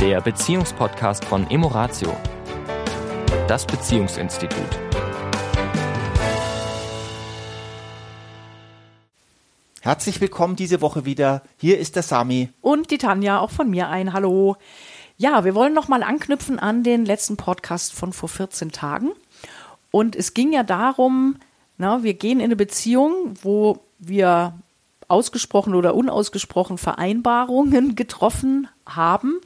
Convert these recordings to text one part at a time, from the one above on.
der Beziehungspodcast von Emoratio, das Beziehungsinstitut. Herzlich willkommen diese Woche wieder. Hier ist der Sami. Und die Tanja, auch von mir ein Hallo. Ja, wir wollen nochmal anknüpfen an den letzten Podcast von vor 14 Tagen. Und es ging ja darum, na, wir gehen in eine Beziehung, wo wir ausgesprochen oder unausgesprochen Vereinbarungen getroffen haben,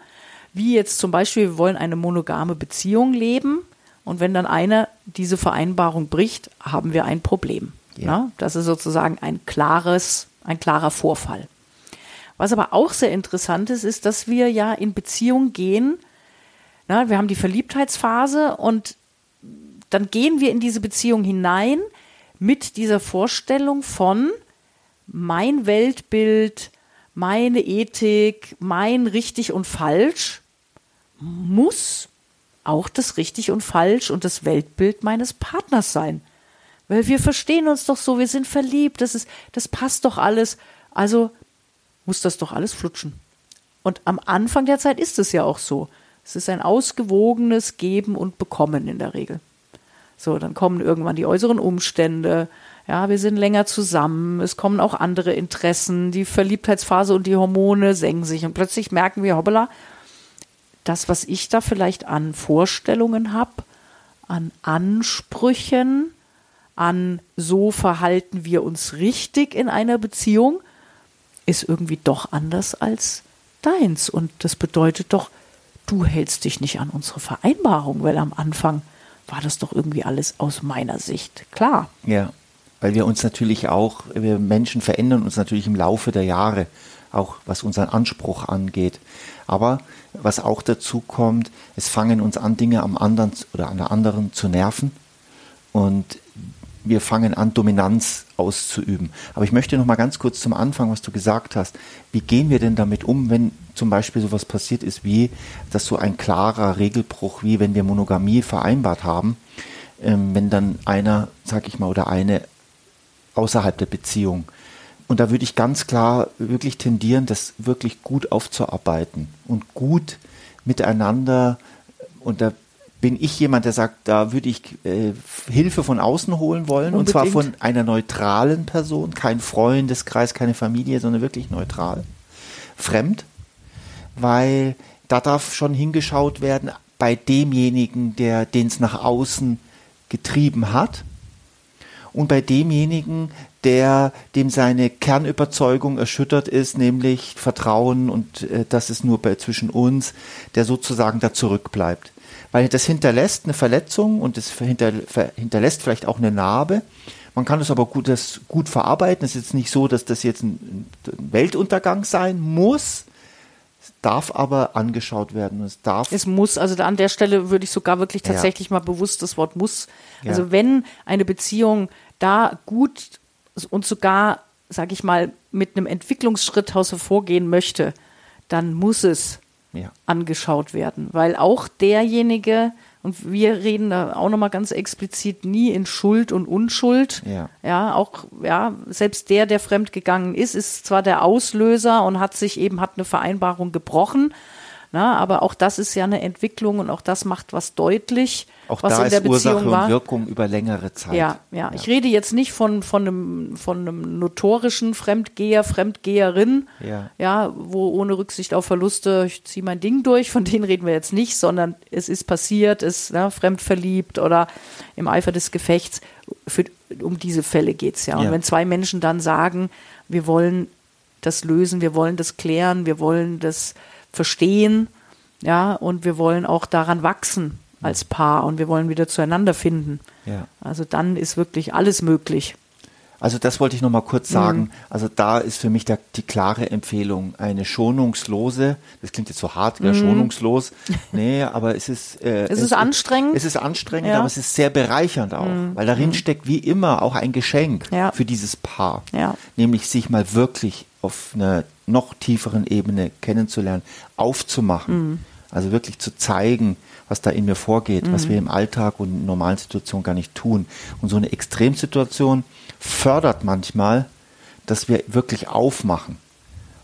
wie jetzt zum Beispiel, wir wollen eine monogame Beziehung leben und wenn dann einer diese Vereinbarung bricht, haben wir ein Problem. Ja. Na, das ist sozusagen ein klares, ein klarer Vorfall. Was aber auch sehr interessant ist, ist, dass wir ja in Beziehung gehen. Na, wir haben die Verliebtheitsphase und dann gehen wir in diese Beziehung hinein mit dieser Vorstellung von mein Weltbild, meine Ethik, mein richtig und falsch muss auch das richtig und falsch und das Weltbild meines Partners sein. Weil wir verstehen uns doch so, wir sind verliebt, das ist, das passt doch alles. Also muss das doch alles flutschen. Und am Anfang der Zeit ist es ja auch so. Es ist ein ausgewogenes Geben und Bekommen in der Regel. So, dann kommen irgendwann die äußeren Umstände. Ja, wir sind länger zusammen. Es kommen auch andere Interessen. Die Verliebtheitsphase und die Hormone senken sich. Und plötzlich merken wir, hoppala, das, was ich da vielleicht an Vorstellungen habe, an Ansprüchen, an so verhalten wir uns richtig in einer Beziehung, ist irgendwie doch anders als deins. Und das bedeutet doch, du hältst dich nicht an unsere Vereinbarung, weil am Anfang war das doch irgendwie alles aus meiner Sicht klar. Ja, weil wir uns natürlich auch, wir Menschen verändern uns natürlich im Laufe der Jahre, auch was unseren Anspruch angeht. Aber was auch dazu kommt, es fangen uns an, Dinge am anderen oder an der anderen zu nerven. Und wir fangen an, Dominanz auszuüben. Aber ich möchte noch mal ganz kurz zum Anfang, was du gesagt hast. Wie gehen wir denn damit um, wenn zum Beispiel sowas passiert ist, wie, dass so ein klarer Regelbruch, wie wenn wir Monogamie vereinbart haben, ähm, wenn dann einer, sag ich mal, oder eine außerhalb der Beziehung. Und da würde ich ganz klar wirklich tendieren, das wirklich gut aufzuarbeiten und gut miteinander und da bin ich jemand, der sagt, da würde ich äh, Hilfe von außen holen wollen. Unbedingt. Und zwar von einer neutralen Person, kein Freundeskreis, keine Familie, sondern wirklich neutral. Fremd. Weil da darf schon hingeschaut werden bei demjenigen, der den es nach außen getrieben hat. Und bei demjenigen, der dem seine Kernüberzeugung erschüttert ist, nämlich Vertrauen und äh, das ist nur bei, zwischen uns, der sozusagen da zurückbleibt weil das hinterlässt eine Verletzung und es hinter, hinterlässt vielleicht auch eine Narbe. Man kann es aber gut, das gut verarbeiten. Es ist jetzt nicht so, dass das jetzt ein, ein Weltuntergang sein muss. Es darf aber angeschaut werden. Es darf. Es muss, also an der Stelle würde ich sogar wirklich tatsächlich ja. mal bewusst das Wort muss. Also ja. wenn eine Beziehung da gut und sogar, sage ich mal, mit einem Entwicklungsschritt hervorgehen möchte, dann muss es ja. angeschaut werden. Weil auch derjenige, und wir reden da auch nochmal ganz explizit nie in Schuld und Unschuld. Ja. ja, auch, ja, selbst der, der fremdgegangen ist, ist zwar der Auslöser und hat sich eben, hat eine Vereinbarung gebrochen, na, aber auch das ist ja eine Entwicklung und auch das macht was deutlich, auch was da in der ist Beziehung Ursache war. und Wirkung über längere Zeit. Ja, ja, ja, Ich rede jetzt nicht von, von, einem, von einem notorischen Fremdgeher, Fremdgeherin, ja. ja, wo ohne Rücksicht auf Verluste, ich ziehe mein Ding durch, von denen reden wir jetzt nicht, sondern es ist passiert, ist ne, fremdverliebt oder im Eifer des Gefechts. Für, um diese Fälle geht es ja. Und ja. wenn zwei Menschen dann sagen, wir wollen das lösen, wir wollen das klären, wir wollen das verstehen, ja, und wir wollen auch daran wachsen als Paar und wir wollen wieder zueinander finden. Ja. Also dann ist wirklich alles möglich. Also das wollte ich noch mal kurz sagen. Mhm. Also da ist für mich der, die klare Empfehlung eine schonungslose. Das klingt jetzt so hart, ja, mhm. schonungslos. Nee, aber es ist. Äh, es ist es, anstrengend. Es ist anstrengend, ja. aber es ist sehr bereichernd auch, mhm. weil darin mhm. steckt wie immer auch ein Geschenk ja. für dieses Paar, ja. nämlich sich mal wirklich auf einer noch tieferen Ebene kennenzulernen, aufzumachen. Mhm. Also wirklich zu zeigen, was da in mir vorgeht, mhm. was wir im Alltag und in normalen Situationen gar nicht tun. Und so eine Extremsituation fördert manchmal, dass wir wirklich aufmachen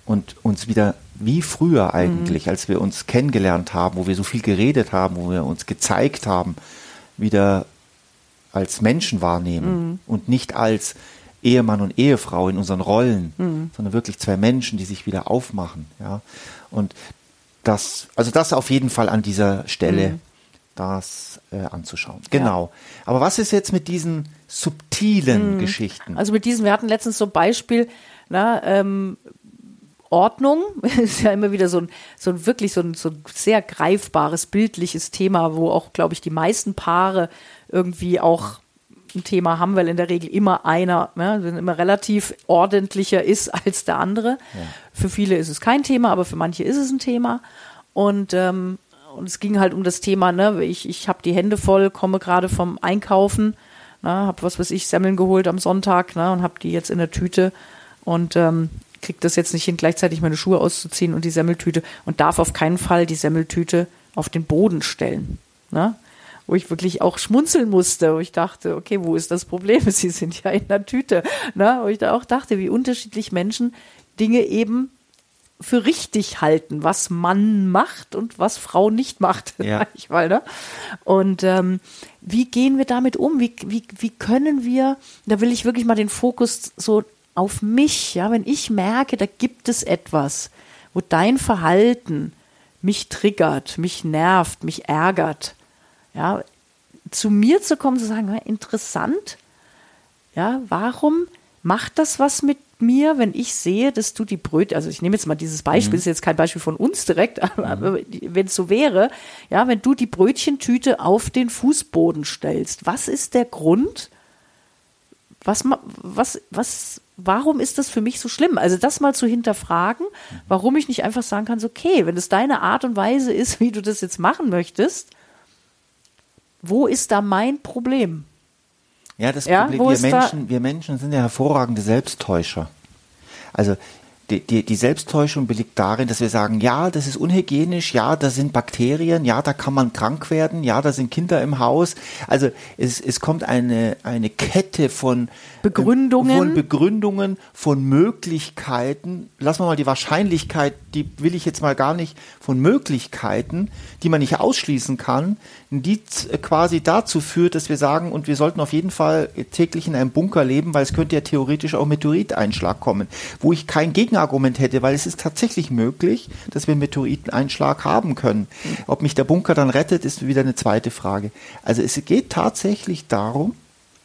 und uns wieder wie früher eigentlich, als wir uns kennengelernt haben, wo wir so viel geredet haben, wo wir uns gezeigt haben, wieder als Menschen wahrnehmen und nicht als Ehemann und Ehefrau in unseren Rollen, sondern wirklich zwei Menschen, die sich wieder aufmachen. Ja? Und das, also das auf jeden Fall an dieser Stelle, das äh, anzuschauen. Genau. Aber was ist jetzt mit diesen subtilen Geschichten? Also mit diesem, wir hatten letztens so ein Beispiel, na, ähm, Ordnung ist ja immer wieder so ein, so ein wirklich so ein, so ein sehr greifbares, bildliches Thema, wo auch, glaube ich, die meisten Paare irgendwie auch ein Thema haben, weil in der Regel immer einer, ne, immer relativ ordentlicher ist als der andere. Für viele ist es kein Thema, aber für manche ist es ein Thema. Und, ähm, und es ging halt um das Thema, ne, ich, ich habe die Hände voll, komme gerade vom Einkaufen, ne, habe was weiß ich, Semmeln geholt am Sonntag ne, und habe die jetzt in der Tüte und ähm, kriege das jetzt nicht hin, gleichzeitig meine Schuhe auszuziehen und die Semmeltüte und darf auf keinen Fall die Semmeltüte auf den Boden stellen. Ne? Wo ich wirklich auch schmunzeln musste, wo ich dachte, okay, wo ist das Problem? Sie sind ja in der Tüte. Ne? Wo ich da auch dachte, wie unterschiedlich Menschen Dinge eben für richtig halten, was Mann macht und was Frau nicht macht, Ja. ich mal. Ne? Und ähm, wie gehen wir damit um? Wie, wie, wie können wir, da will ich wirklich mal den Fokus so auf mich, ja, wenn ich merke, da gibt es etwas, wo dein Verhalten mich triggert, mich nervt, mich ärgert, ja, zu mir zu kommen, zu sagen, interessant, ja, warum macht das was mit mir, wenn ich sehe, dass du die Brötchen, also ich nehme jetzt mal dieses Beispiel, ist jetzt kein Beispiel von uns direkt, aber, aber wenn es so wäre, ja, wenn du die Brötchentüte auf den Fußboden stellst, was ist der Grund, was, was, was, warum ist das für mich so schlimm? Also das mal zu hinterfragen, warum ich nicht einfach sagen kann, so, okay, wenn es deine Art und Weise ist, wie du das jetzt machen möchtest, wo ist da mein Problem? Ja, das Ja, Problem, wir ist da- Menschen, wir Menschen sind ja hervorragende Selbsttäuscher. Also die, die, die Selbsttäuschung belegt darin, dass wir sagen, ja, das ist unhygienisch, ja, da sind Bakterien, ja, da kann man krank werden, ja, da sind Kinder im Haus. Also es, es kommt eine, eine Kette von Begründungen. von Begründungen, von Möglichkeiten. Lassen wir mal die Wahrscheinlichkeit, die will ich jetzt mal gar nicht, von Möglichkeiten, die man nicht ausschließen kann, die z- quasi dazu führt, dass wir sagen, und wir sollten auf jeden Fall täglich in einem Bunker leben, weil es könnte ja theoretisch auch Meteoriteinschlag kommen, wo ich kein Gegenargument hätte, weil es ist tatsächlich möglich, dass wir einen Meteoriteneinschlag haben können. Ob mich der Bunker dann rettet, ist wieder eine zweite Frage. Also es geht tatsächlich darum,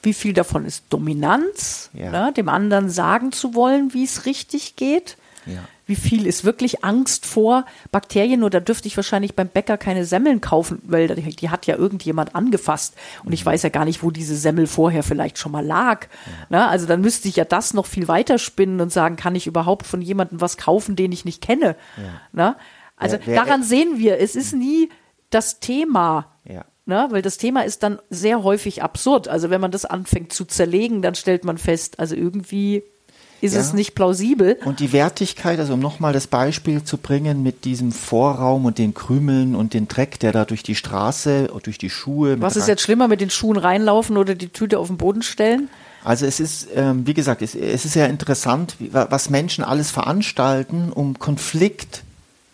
Wie viel davon ist Dominanz, Ja. ne, dem anderen sagen zu wollen, wie es richtig geht? Ja. Wie viel ist wirklich Angst vor Bakterien? Oder dürfte ich wahrscheinlich beim Bäcker keine Semmeln kaufen, weil die, hat ja irgendjemand angefasst. Und Mhm. ich weiß ja gar nicht, wo diese Semmel vorher vielleicht schon mal lag. Ne? Also dann müsste ich ja das noch viel weiter spinnen und sagen, kann ich überhaupt von jemandem was kaufen, den ich nicht kenne? Ne? Also wer- daran sehen wir, es ist nie das Thema. Ja. Ne? Weil das Thema ist dann sehr häufig absurd. Also wenn man das anfängt zu zerlegen, dann stellt man fest, also irgendwie ist Ja. es nicht plausibel. Und die Wertigkeit, also um nochmal das Beispiel zu bringen mit diesem Vorraum und den Krümeln und den Dreck, der da durch die Straße, und durch die Schuhe. Was ist jetzt schlimmer, mit den Schuhen reinlaufen oder die Tüte auf den Boden stellen? Also es ist, ähm, wie gesagt, es, es ist ja interessant, wie, wa- was Menschen alles veranstalten, um Konflikt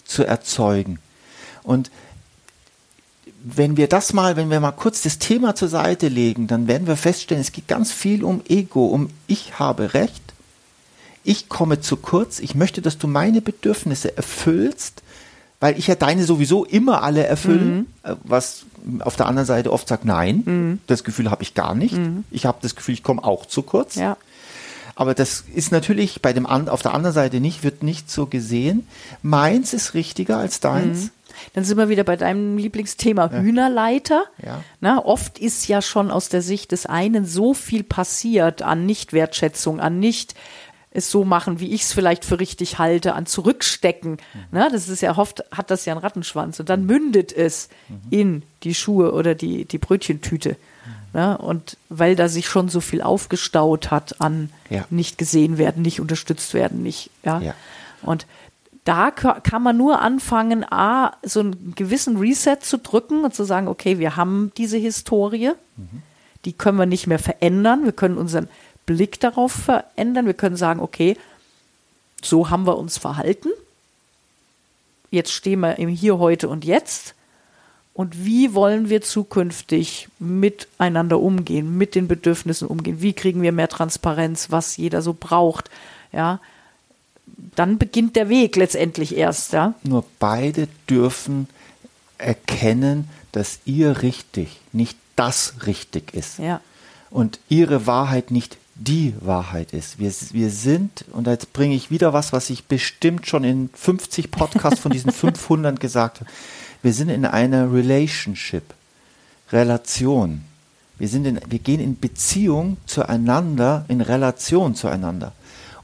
zu erzeugen. Und wenn wir das mal, wenn wir mal kurz das Thema zur Seite legen, dann werden wir feststellen, es geht ganz viel um Ego, um ich habe Recht, ich komme zu kurz, ich möchte, dass du meine Bedürfnisse erfüllst, weil ich ja deine sowieso immer alle erfüllen, äh, was auf der anderen Seite oft sagt, nein, das Gefühl habe ich gar nicht. Ich habe das Gefühl, ich komme auch zu kurz. Ja. Aber das ist natürlich bei dem auf der anderen Seite nicht, wird nicht so gesehen. Meins ist richtiger als deins. Dann sind wir wieder bei deinem Lieblingsthema Hühnerleiter. Ja. Na, oft ist ja schon aus der Sicht des einen so viel passiert an Nichtwertschätzung, an nicht es so machen, wie ich es vielleicht für richtig halte, an Zurückstecken. Na, das ist ja oft, hat das ja einen Rattenschwanz. Und dann mündet es in die Schuhe oder die, die Brötchentüte. Na, und weil da sich schon so viel aufgestaut hat an Ja. nicht gesehen werden, nicht unterstützt werden, nicht, ja. Ja. Und da ka- kann man nur anfangen, A, so einen gewissen Reset zu drücken und zu sagen, okay, wir haben diese Historie, die können wir nicht mehr verändern, wir können unseren Blick darauf verändern, wir können sagen, okay, so haben wir uns verhalten. jetzt stehen wir im Hier, heute und jetzt. Und wie wollen wir zukünftig miteinander umgehen, mit den Bedürfnissen umgehen? Wie kriegen wir mehr Transparenz, was jeder so braucht? Ja, dann beginnt der Weg letztendlich erst. Ja, Nur beide dürfen erkennen, dass ihr richtig nicht das richtig ist. ja, und ihre Wahrheit nicht die Wahrheit ist. Wir, wir sind, und jetzt bringe ich wieder was, was ich bestimmt schon in 50 Podcasts von diesen 500 gesagt habe, wir sind in einer Relationship, Relation. Wir, sind in, wir gehen in Beziehung zueinander, in Relation zueinander.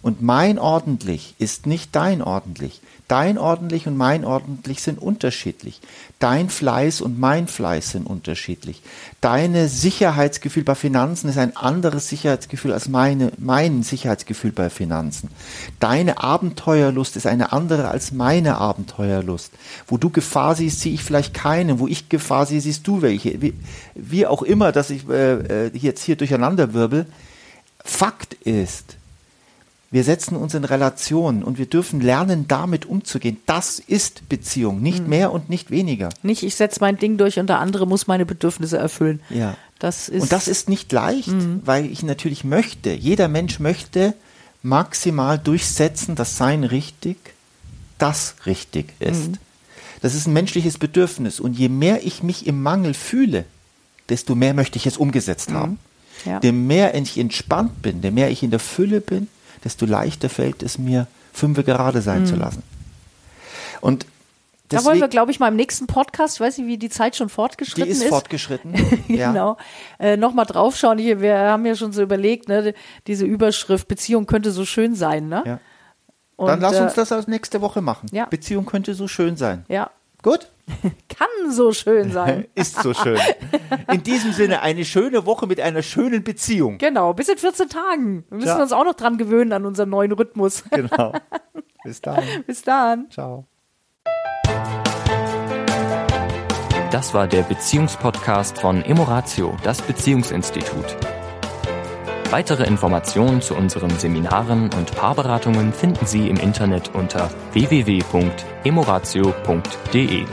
Und mein ordentlich ist nicht dein ordentlich. Dein ordentlich und mein ordentlich sind unterschiedlich. Dein Fleiß und mein Fleiß sind unterschiedlich. Deine Sicherheitsgefühl bei Finanzen ist ein anderes Sicherheitsgefühl als meine, mein Sicherheitsgefühl bei Finanzen. Deine Abenteuerlust ist eine andere als meine Abenteuerlust. Wo du Gefahr siehst, sehe ich vielleicht keine. Wo ich Gefahr sehe, siehst du welche. Wie, wie auch immer, dass ich äh, äh, jetzt hier durcheinander wirbel. Fakt ist, wir setzen uns in Relation und wir dürfen lernen, damit umzugehen. Das ist Beziehung, nicht Mhm. mehr und nicht weniger. nicht ich setze mein Ding durch und der andere muss meine Bedürfnisse erfüllen. Ja. Das ist, und das ist nicht leicht, Mhm. weil ich natürlich möchte, jeder Mensch möchte maximal durchsetzen, dass sein richtig das richtig ist. Mhm. Das ist ein menschliches Bedürfnis. Und je mehr ich mich im Mangel fühle, desto mehr möchte ich es umgesetzt haben. Mhm. Ja. Je mehr ich entspannt bin, je mehr ich in der Fülle bin, desto leichter fällt es mir, fünfe gerade sein zu lassen. Und Mhm. da wollen wir, deswegen- glaube ich, mal im nächsten Podcast, ich weiß nicht, wie die Zeit schon die fortgeschritten ist ist. fortgeschritten. ja. genau. Äh, Nochmal draufschauen. Ich, wir haben ja schon so überlegt, ne, diese Überschrift, Beziehung könnte so schön sein, ne? Ja. Und, Dann lass äh, uns das als nächste Woche machen. ja. Beziehung könnte so schön sein. Ja, Gut? kann so schön sein. Ist so schön. In diesem Sinne eine schöne Woche mit einer schönen Beziehung. genau, bis in 14 Tagen. Wir müssen Ja. uns auch noch dran gewöhnen an unseren neuen Rhythmus. Genau. Bis dann. bis dann. Ciao. Das war der Beziehungspodcast von Emoratio, das Beziehungsinstitut. Weitere Informationen zu unseren Seminaren und Paarberatungen finden Sie im Internet unter www.emoratio.de.